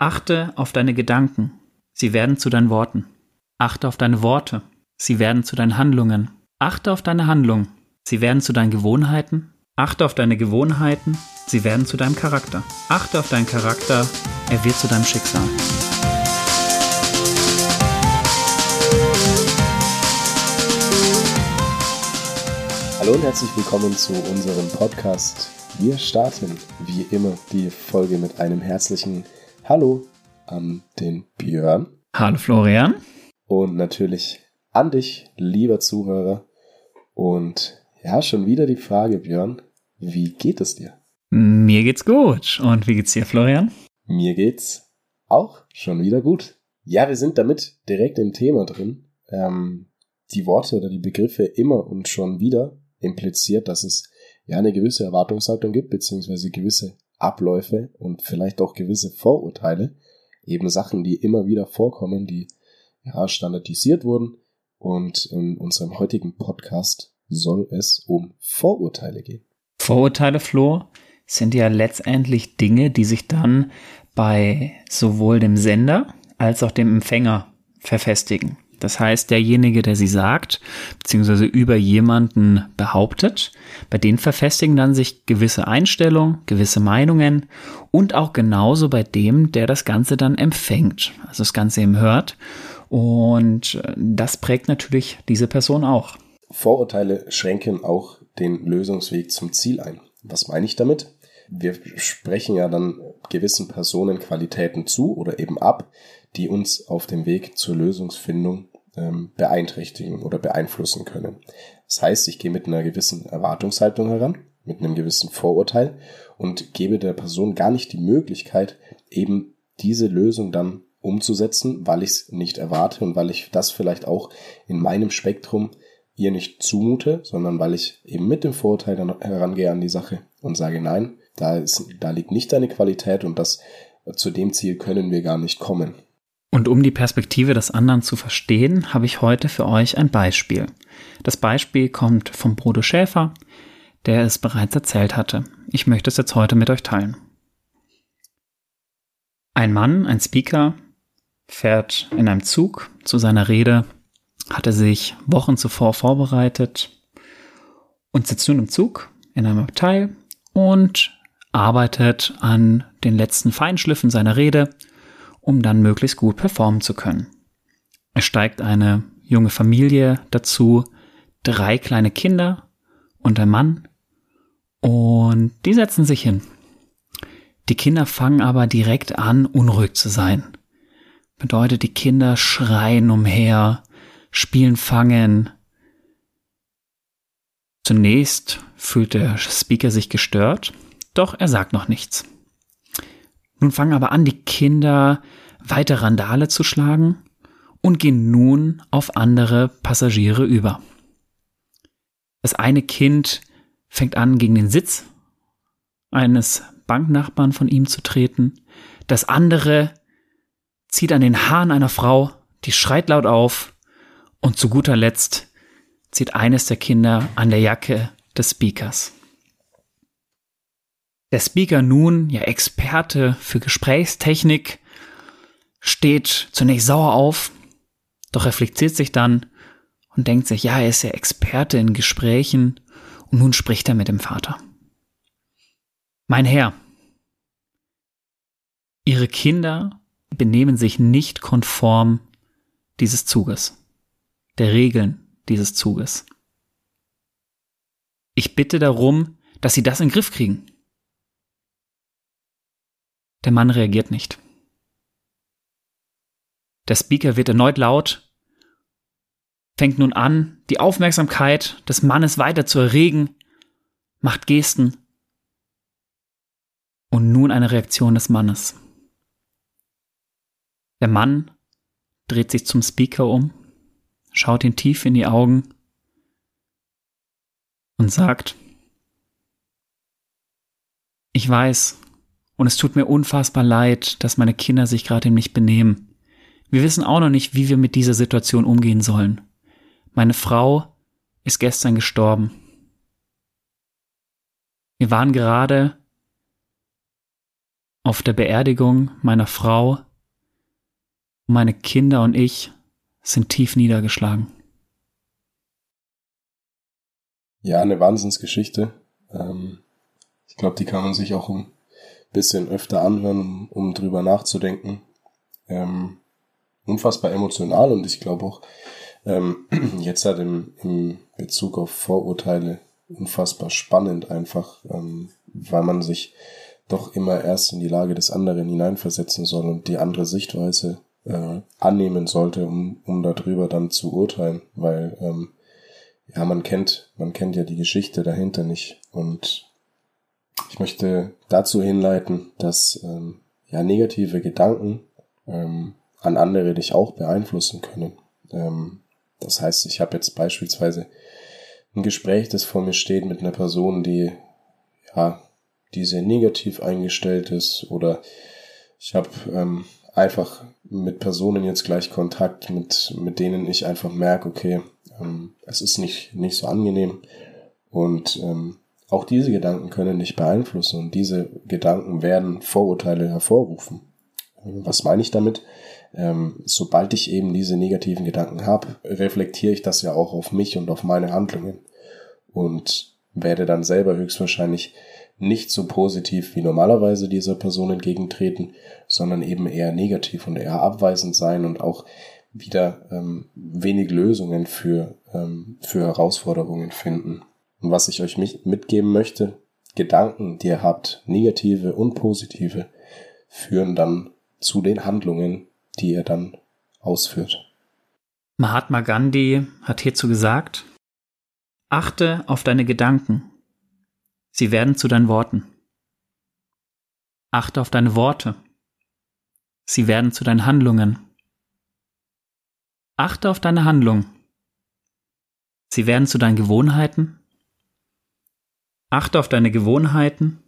Achte auf deine Gedanken. Sie werden zu deinen Worten. Achte auf deine Worte. Sie werden zu deinen Handlungen. Achte auf deine Handlungen. Sie werden zu deinen Gewohnheiten. Achte auf deine Gewohnheiten. Sie werden zu deinem Charakter. Achte auf deinen Charakter. Er wird zu deinem Schicksal. Hallo und herzlich willkommen zu unserem Podcast. Wir starten wie immer die Folge mit einem herzlichen Hallo an den Björn. Hallo Florian. Und natürlich an dich, lieber Zuhörer. Und ja, schon wieder die Frage, Björn, wie geht es dir? Mir geht's gut. Und wie geht's dir, Florian? Mir geht's auch schon wieder gut. Ja, wir sind damit direkt im Thema drin. Ähm, die Worte oder die Begriffe immer und schon wieder impliziert, dass es ja eine gewisse Erwartungshaltung gibt, beziehungsweise gewisse Abläufe und vielleicht auch gewisse Vorurteile, eben Sachen, die immer wieder vorkommen, die ja standardisiert wurden und in unserem heutigen Podcast soll es um Vorurteile gehen. Vorurteile, Flo, sind ja letztendlich Dinge, die sich dann bei sowohl dem Sender als auch dem Empfänger verfestigen. Das heißt, derjenige, der sie sagt, beziehungsweise über jemanden behauptet, bei denen verfestigen dann sich gewisse Einstellungen, gewisse Meinungen und auch genauso bei dem, der das Ganze dann empfängt, also das Ganze eben hört. Und äh, das prägt natürlich diese Person auch. Vorurteile schränken auch den Lösungsweg zum Ziel ein. Was meine ich damit? Wir sprechen ja dann gewissen Personen Qualitäten zu oder eben ab, die uns auf dem Weg zur Lösungsfindung ähm, beeinträchtigen oder beeinflussen können. Das heißt, ich gehe mit einer gewissen Erwartungshaltung heran, mit einem gewissen Vorurteil und gebe der Person gar nicht die Möglichkeit, eben diese Lösung dann umzusetzen, weil ich es nicht erwarte und weil ich das vielleicht auch in meinem Spektrum ihr nicht zumute, sondern weil ich eben mit dem Vorurteil dann herangehe an die Sache und sage, nein, da, ist, da liegt nicht deine Qualität und das zu dem Ziel können wir gar nicht kommen. Und um die Perspektive des anderen zu verstehen, habe ich heute für euch ein Beispiel. Das Beispiel kommt vom Bruder Schäfer, der es bereits erzählt hatte. Ich möchte es jetzt heute mit euch teilen. Ein Mann, ein Speaker, fährt in einem Zug zu seiner Rede, hatte sich Wochen zuvor vorbereitet und sitzt nun im Zug in einem Abteil und arbeitet an den letzten Feinschliffen seiner Rede, um dann möglichst gut performen zu können. Es steigt eine junge Familie dazu, drei kleine Kinder und ein Mann und die setzen sich hin. Die Kinder fangen aber direkt an, unruhig zu sein. Bedeutet, die Kinder schreien umher, spielen Fangen. Zunächst fühlt der Speaker sich gestört, doch er sagt noch nichts. Nun fangen aber an, die Kinder weiter Randale zu schlagen und gehen nun auf andere Passagiere über. Das eine Kind fängt an, gegen den Sitz eines Banknachbarn von ihm zu treten. Das andere zieht an den Haaren einer Frau, die schreit laut auf. Und zu guter Letzt zieht eines der Kinder an der Jacke des Speakers. Der Speaker nun, ja Experte für Gesprächstechnik, steht zunächst sauer auf, doch reflektiert sich dann und denkt sich, ja, er ist ja Experte in Gesprächen und nun spricht er mit dem Vater. Mein Herr, Ihre Kinder benehmen sich nicht konform dieses Zuges, der Regeln dieses Zuges. Ich bitte darum, dass Sie das in den Griff kriegen. Der Mann reagiert nicht. Der Speaker wird erneut laut, fängt nun an, die Aufmerksamkeit des Mannes weiter zu erregen, macht Gesten und nun eine Reaktion des Mannes. Der Mann dreht sich zum Speaker um, schaut ihn tief in die Augen und sagt, ich weiß, und es tut mir unfassbar leid, dass meine Kinder sich gerade nicht benehmen. Wir wissen auch noch nicht, wie wir mit dieser Situation umgehen sollen. Meine Frau ist gestern gestorben. Wir waren gerade auf der Beerdigung meiner Frau, meine Kinder und ich sind tief niedergeschlagen. Ja, eine Wahnsinnsgeschichte. Ähm, ich glaube, die kann man sich auch ein bisschen öfter anhören, um, um drüber nachzudenken. Ähm, unfassbar emotional und ich glaube auch ähm, jetzt halt im, im Bezug auf Vorurteile unfassbar spannend einfach, ähm, weil man sich doch immer erst in die Lage des anderen hineinversetzen soll und die andere Sichtweise äh, annehmen sollte, um, um darüber dann zu urteilen, weil ähm, ja, man kennt, man kennt ja die Geschichte dahinter nicht. Und ich möchte dazu hinleiten, dass ähm, ja negative Gedanken ähm, an andere dich auch beeinflussen können. Ähm, das heißt, ich habe jetzt beispielsweise ein Gespräch, das vor mir steht mit einer Person, die ja, die sehr negativ eingestellt ist, oder ich habe ähm, einfach mit Personen jetzt gleich Kontakt, mit, mit denen ich einfach merke, okay, ähm, es ist nicht, nicht so angenehm. Und ähm, auch diese Gedanken können dich beeinflussen und diese Gedanken werden Vorurteile hervorrufen. Was meine ich damit? Ähm, sobald ich eben diese negativen Gedanken habe, reflektiere ich das ja auch auf mich und auf meine Handlungen und werde dann selber höchstwahrscheinlich nicht so positiv wie normalerweise dieser Person entgegentreten, sondern eben eher negativ und eher abweisend sein und auch wieder ähm, wenig Lösungen für, ähm, für Herausforderungen finden. Und was ich euch mitgeben möchte, Gedanken, die ihr habt, negative und positive, führen dann zu den Handlungen, die ihr dann ausführt. Mahatma Gandhi hat hierzu gesagt, achte auf deine Gedanken Sie werden zu deinen Worten. Achte auf deine Worte. Sie werden zu deinen Handlungen. Achte auf deine Handlung. Sie werden zu deinen Gewohnheiten. Achte auf deine Gewohnheiten.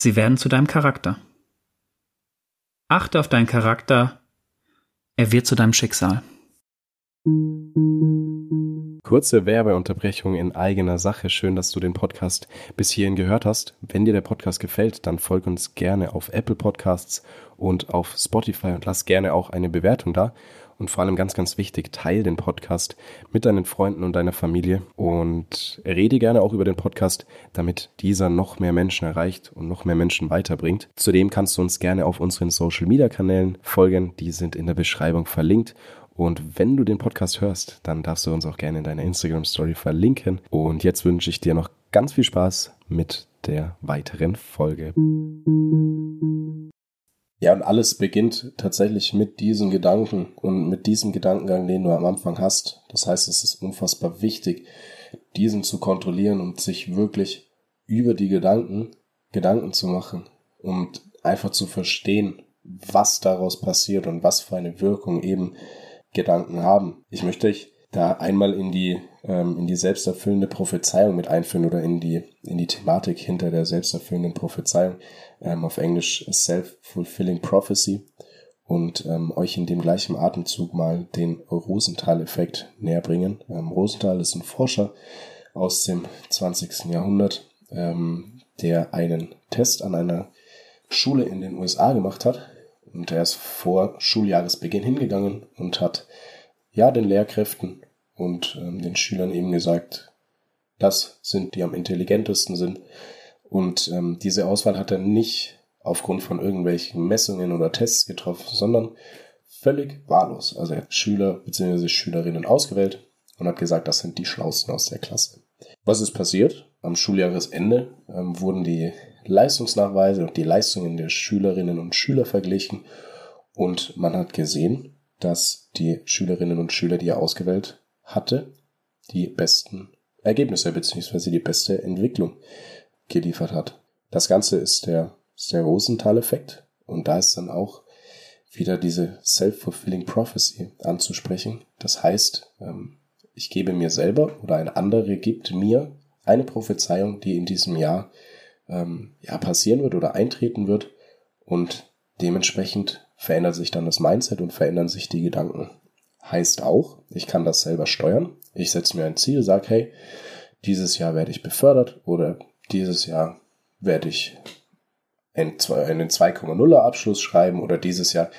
Sie werden zu deinem Charakter. Achte auf deinen Charakter. Er wird zu deinem Schicksal. Kurze Werbeunterbrechung in eigener Sache. Schön, dass du den Podcast bis hierhin gehört hast. Wenn dir der Podcast gefällt, dann folg uns gerne auf Apple Podcasts und auf Spotify und lass gerne auch eine Bewertung da. Und vor allem ganz, ganz wichtig, teil den Podcast mit deinen Freunden und deiner Familie und rede gerne auch über den Podcast, damit dieser noch mehr Menschen erreicht und noch mehr Menschen weiterbringt. Zudem kannst du uns gerne auf unseren Social Media Kanälen folgen. Die sind in der Beschreibung verlinkt. Und wenn du den Podcast hörst, dann darfst du uns auch gerne in deiner Instagram Story verlinken. Und jetzt wünsche ich dir noch ganz viel Spaß mit der weiteren Folge. Ja, und alles beginnt tatsächlich mit diesem Gedanken und mit diesem Gedankengang, den du am Anfang hast. Das heißt, es ist unfassbar wichtig, diesen zu kontrollieren und sich wirklich über die Gedanken Gedanken zu machen und einfach zu verstehen, was daraus passiert und was für eine Wirkung eben Gedanken haben. Ich möchte euch da einmal in die, ähm, in die selbsterfüllende Prophezeiung mit einführen oder in die, in die Thematik hinter der selbsterfüllenden Prophezeiung, ähm, auf Englisch Self-Fulfilling Prophecy und ähm, euch in dem gleichen Atemzug mal den Rosenthal-Effekt näher bringen. Ähm, Rosenthal ist ein Forscher aus dem 20. Jahrhundert, ähm, der einen Test an einer Schule in den USA gemacht hat und er ist vor Schuljahresbeginn hingegangen und hat ja den Lehrkräften und ähm, den Schülern eben gesagt, das sind die am intelligentesten sind. Und ähm, diese Auswahl hat er nicht aufgrund von irgendwelchen Messungen oder Tests getroffen, sondern völlig wahllos. Also er hat Schüler bzw. Schülerinnen ausgewählt und hat gesagt, das sind die Schlausten aus der Klasse. Was ist passiert? Am Schuljahresende ähm, wurden die Leistungsnachweise und die Leistungen der Schülerinnen und Schüler verglichen und man hat gesehen, dass die Schülerinnen und Schüler, die er ausgewählt hatte, die besten Ergebnisse bzw. die beste Entwicklung geliefert hat. Das Ganze ist der, der Rosenthal-Effekt und da ist dann auch wieder diese Self-Fulfilling Prophecy anzusprechen. Das heißt, ähm, ich gebe mir selber oder ein anderer gibt mir eine Prophezeiung, die in diesem Jahr ähm, ja, passieren wird oder eintreten wird. Und dementsprechend verändert sich dann das Mindset und verändern sich die Gedanken. Heißt auch, ich kann das selber steuern. Ich setze mir ein Ziel, sage, hey, dieses Jahr werde ich befördert oder dieses Jahr werde ich einen 2,0er Abschluss schreiben oder dieses Jahr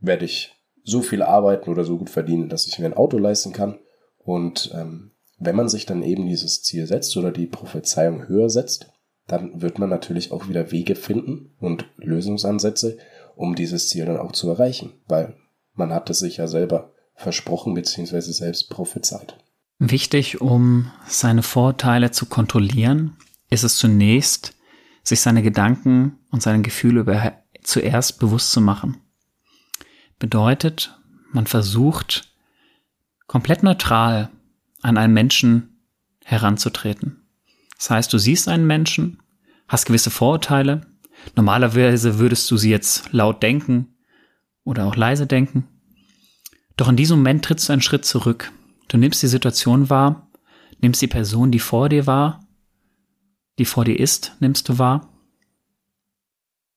werde ich so viel arbeiten oder so gut verdienen, dass ich mir ein Auto leisten kann. Und ähm, wenn man sich dann eben dieses Ziel setzt oder die Prophezeiung höher setzt, dann wird man natürlich auch wieder Wege finden und Lösungsansätze, um dieses Ziel dann auch zu erreichen, weil man hat es sich ja selber versprochen bzw. selbst prophezeit. Wichtig, um seine Vorteile zu kontrollieren, ist es zunächst, sich seine Gedanken und seine Gefühle zuerst bewusst zu machen. Bedeutet, man versucht komplett neutral an einen Menschen heranzutreten. Das heißt, du siehst einen Menschen, hast gewisse Vorurteile. Normalerweise würdest du sie jetzt laut denken oder auch leise denken. Doch in diesem Moment trittst du einen Schritt zurück. Du nimmst die Situation wahr, nimmst die Person, die vor dir war, die vor dir ist, nimmst du wahr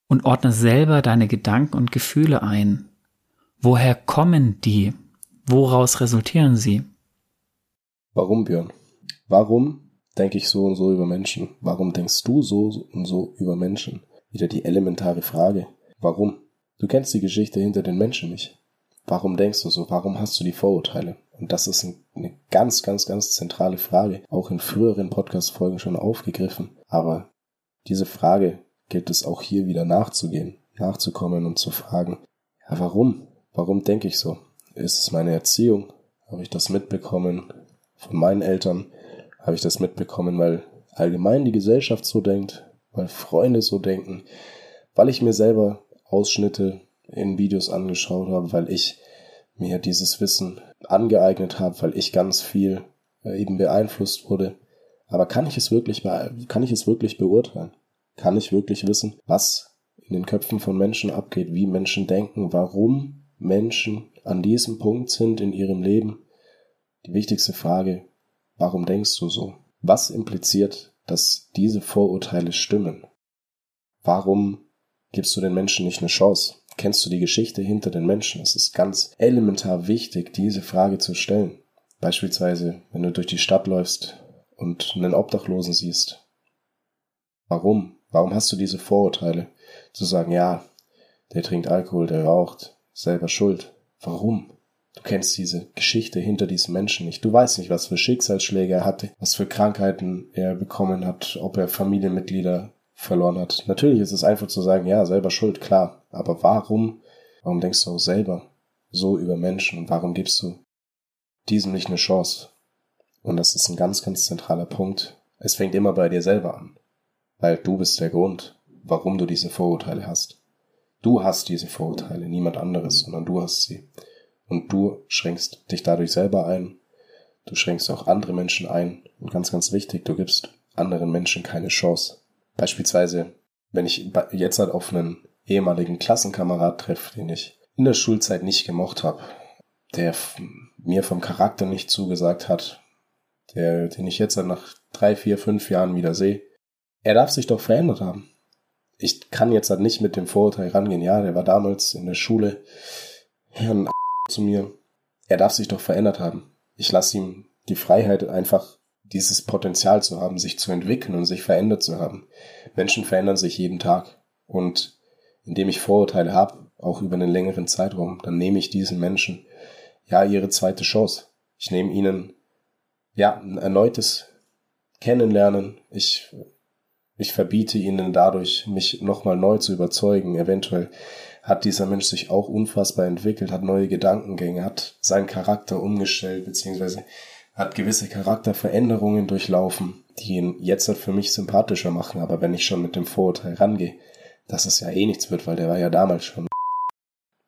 und ordnest selber deine Gedanken und Gefühle ein. Woher kommen die? Woraus resultieren sie? Warum, Björn? Warum denke ich so und so über Menschen? Warum denkst du so und so über Menschen? Wieder die elementare Frage. Warum? Du kennst die Geschichte hinter den Menschen nicht. Warum denkst du so? Warum hast du die Vorurteile? Und das ist eine ganz, ganz, ganz zentrale Frage, auch in früheren Podcast-Folgen schon aufgegriffen. Aber diese Frage gilt es auch hier wieder nachzugehen, nachzukommen und zu fragen, ja, warum? Warum denke ich so? Ist es meine Erziehung? Habe ich das mitbekommen von meinen Eltern? Habe ich das mitbekommen, weil allgemein die Gesellschaft so denkt, weil Freunde so denken, weil ich mir selber Ausschnitte in Videos angeschaut habe, weil ich mir dieses Wissen angeeignet habe, weil ich ganz viel äh, eben beeinflusst wurde. Aber kann ich es wirklich, kann ich es wirklich beurteilen? Kann ich wirklich wissen, was in den Köpfen von Menschen abgeht, wie Menschen denken, warum Menschen an diesem Punkt sind in ihrem Leben, die wichtigste Frage, warum denkst du so? Was impliziert, dass diese Vorurteile stimmen? Warum gibst du den Menschen nicht eine Chance? Kennst du die Geschichte hinter den Menschen? Es ist ganz elementar wichtig, diese Frage zu stellen. Beispielsweise, wenn du durch die Stadt läufst und einen Obdachlosen siehst. Warum? Warum hast du diese Vorurteile? Zu sagen, ja, der trinkt Alkohol, der raucht, selber schuld. Warum? Du kennst diese Geschichte hinter diesem Menschen nicht. Du weißt nicht, was für Schicksalsschläge er hatte, was für Krankheiten er bekommen hat, ob er Familienmitglieder verloren hat. Natürlich ist es einfach zu sagen, ja, selber schuld, klar. Aber warum? Warum denkst du auch selber so über Menschen und warum gibst du diesem nicht eine Chance? Und das ist ein ganz, ganz zentraler Punkt. Es fängt immer bei dir selber an. Weil du bist der Grund, warum du diese Vorurteile hast. Du hast diese Vorurteile, niemand anderes, sondern du hast sie. Und du schränkst dich dadurch selber ein. Du schränkst auch andere Menschen ein. Und ganz, ganz wichtig, du gibst anderen Menschen keine Chance. Beispielsweise, wenn ich jetzt halt auf einen ehemaligen Klassenkamerad treffe, den ich in der Schulzeit nicht gemocht habe, der mir vom Charakter nicht zugesagt hat, der, den ich jetzt halt nach drei, vier, fünf Jahren wieder sehe, er darf sich doch verändert haben ich kann jetzt halt nicht mit dem Vorurteil rangehen. Ja, der war damals in der Schule Herrn zu mir. Er darf sich doch verändert haben. Ich lasse ihm die Freiheit, einfach dieses Potenzial zu haben, sich zu entwickeln und sich verändert zu haben. Menschen verändern sich jeden Tag. Und indem ich Vorurteile habe, auch über einen längeren Zeitraum, dann nehme ich diesen Menschen ja ihre zweite Chance. Ich nehme ihnen ja ein erneutes Kennenlernen. Ich ich verbiete ihnen dadurch, mich nochmal neu zu überzeugen. Eventuell hat dieser Mensch sich auch unfassbar entwickelt, hat neue Gedankengänge, hat seinen Charakter umgestellt, beziehungsweise hat gewisse Charakterveränderungen durchlaufen, die ihn jetzt halt für mich sympathischer machen. Aber wenn ich schon mit dem Vorurteil rangehe, dass es ja eh nichts wird, weil der war ja damals schon,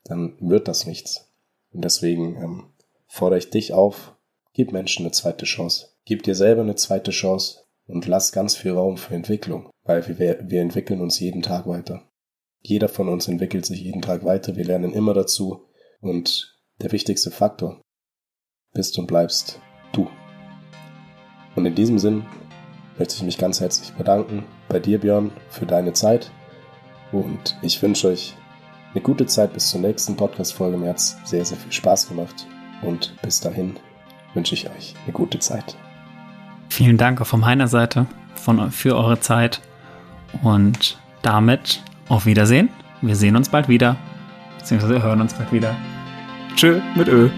dann wird das nichts. Und deswegen ähm, fordere ich dich auf, gib Menschen eine zweite Chance. Gib dir selber eine zweite Chance, und lass ganz viel Raum für Entwicklung, weil wir, wir entwickeln uns jeden Tag weiter. Jeder von uns entwickelt sich jeden Tag weiter, wir lernen immer dazu und der wichtigste Faktor bist und bleibst du. Und in diesem Sinn möchte ich mich ganz herzlich bedanken bei dir, Björn, für deine Zeit und ich wünsche euch eine gute Zeit bis zur nächsten Podcast-Folge. Mir hat sehr, sehr viel Spaß gemacht und bis dahin wünsche ich euch eine gute Zeit. Vielen Dank auch von meiner Seite von, für eure Zeit. Und damit Auf Wiedersehen. Wir sehen uns bald wieder. Beziehungsweise hören uns bald wieder. Tschö mit Ö.